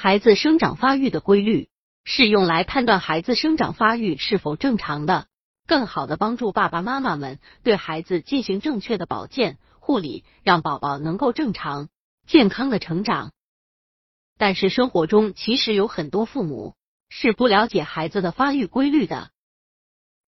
孩子生长发育的规律是用来判断孩子生长发育是否正常的，更好的帮助爸爸妈妈们对孩子进行正确的保健护理，让宝宝能够正常健康的成长。但是生活中其实有很多父母是不了解孩子的发育规律的。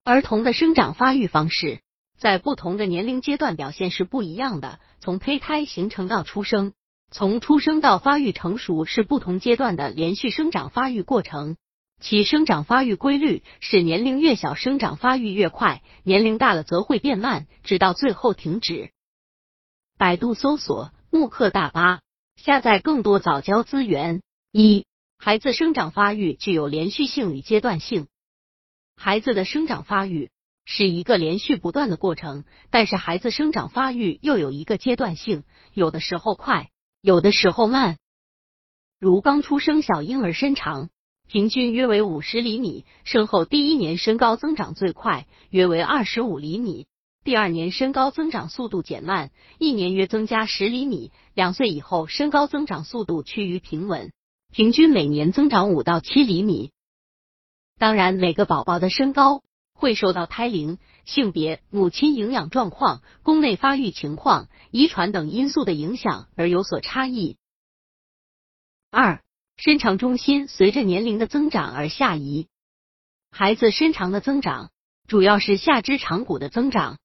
儿童的生长发育方式在不同的年龄阶段表现是不一样的，从胚胎形成到出生。从出生到发育成熟是不同阶段的连续生长发育过程，其生长发育规律是年龄越小生长发育越快，年龄大了则会变慢，直到最后停止。百度搜索慕课大巴，下载更多早教资源。一、孩子生长发育具有连续性与阶段性。孩子的生长发育是一个连续不断的过程，但是孩子生长发育又有一个阶段性，有的时候快。有的时候慢，如刚出生小婴儿身长平均约为五十厘米，生后第一年身高增长最快，约为二十五厘米，第二年身高增长速度减慢，一年约增加十厘米，两岁以后身高增长速度趋于平稳，平均每年增长五到七厘米。当然，每个宝宝的身高。会受到胎龄、性别、母亲营养状况、宫内发育情况、遗传等因素的影响而有所差异。二、身长中心随着年龄的增长而下移。孩子身长的增长主要是下肢长骨的增长。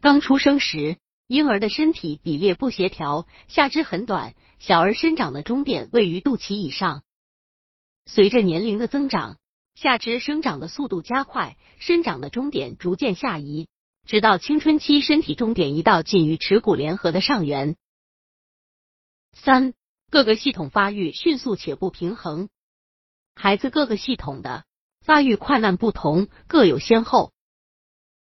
刚出生时，婴儿的身体比例不协调，下肢很短，小儿生长的终点位于肚脐以上。随着年龄的增长。下肢生长的速度加快，生长的终点逐渐下移，直到青春期，身体终点移到近于耻骨联合的上缘。三、各个系统发育迅速且不平衡，孩子各个系统的发育快慢不同，各有先后。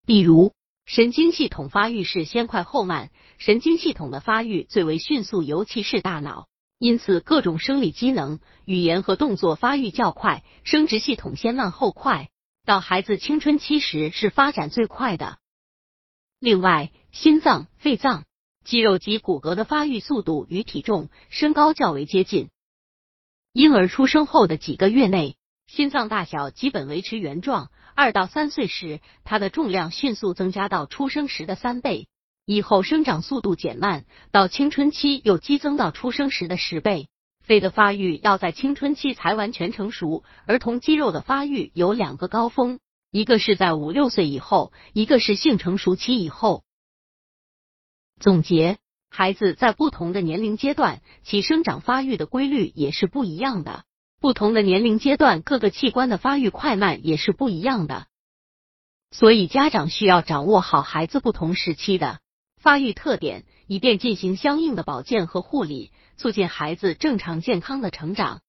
比如，神经系统发育是先快后慢，神经系统的发育最为迅速，尤其是大脑。因此，各种生理机能、语言和动作发育较快，生殖系统先慢后快，到孩子青春期时是发展最快的。另外，心脏、肺脏、肌肉及骨骼的发育速度与体重、身高较为接近。婴儿出生后的几个月内，心脏大小基本维持原状；二到三岁时，它的重量迅速增加到出生时的三倍。以后生长速度减慢，到青春期又激增到出生时的十倍。肺的发育要在青春期才完全成熟。儿童肌肉的发育有两个高峰，一个是在五六岁以后，一个是性成熟期以后。总结：孩子在不同的年龄阶段，其生长发育的规律也是不一样的。不同的年龄阶段，各个器官的发育快慢也是不一样的。所以家长需要掌握好孩子不同时期的。发育特点，以便进行相应的保健和护理，促进孩子正常健康的成长。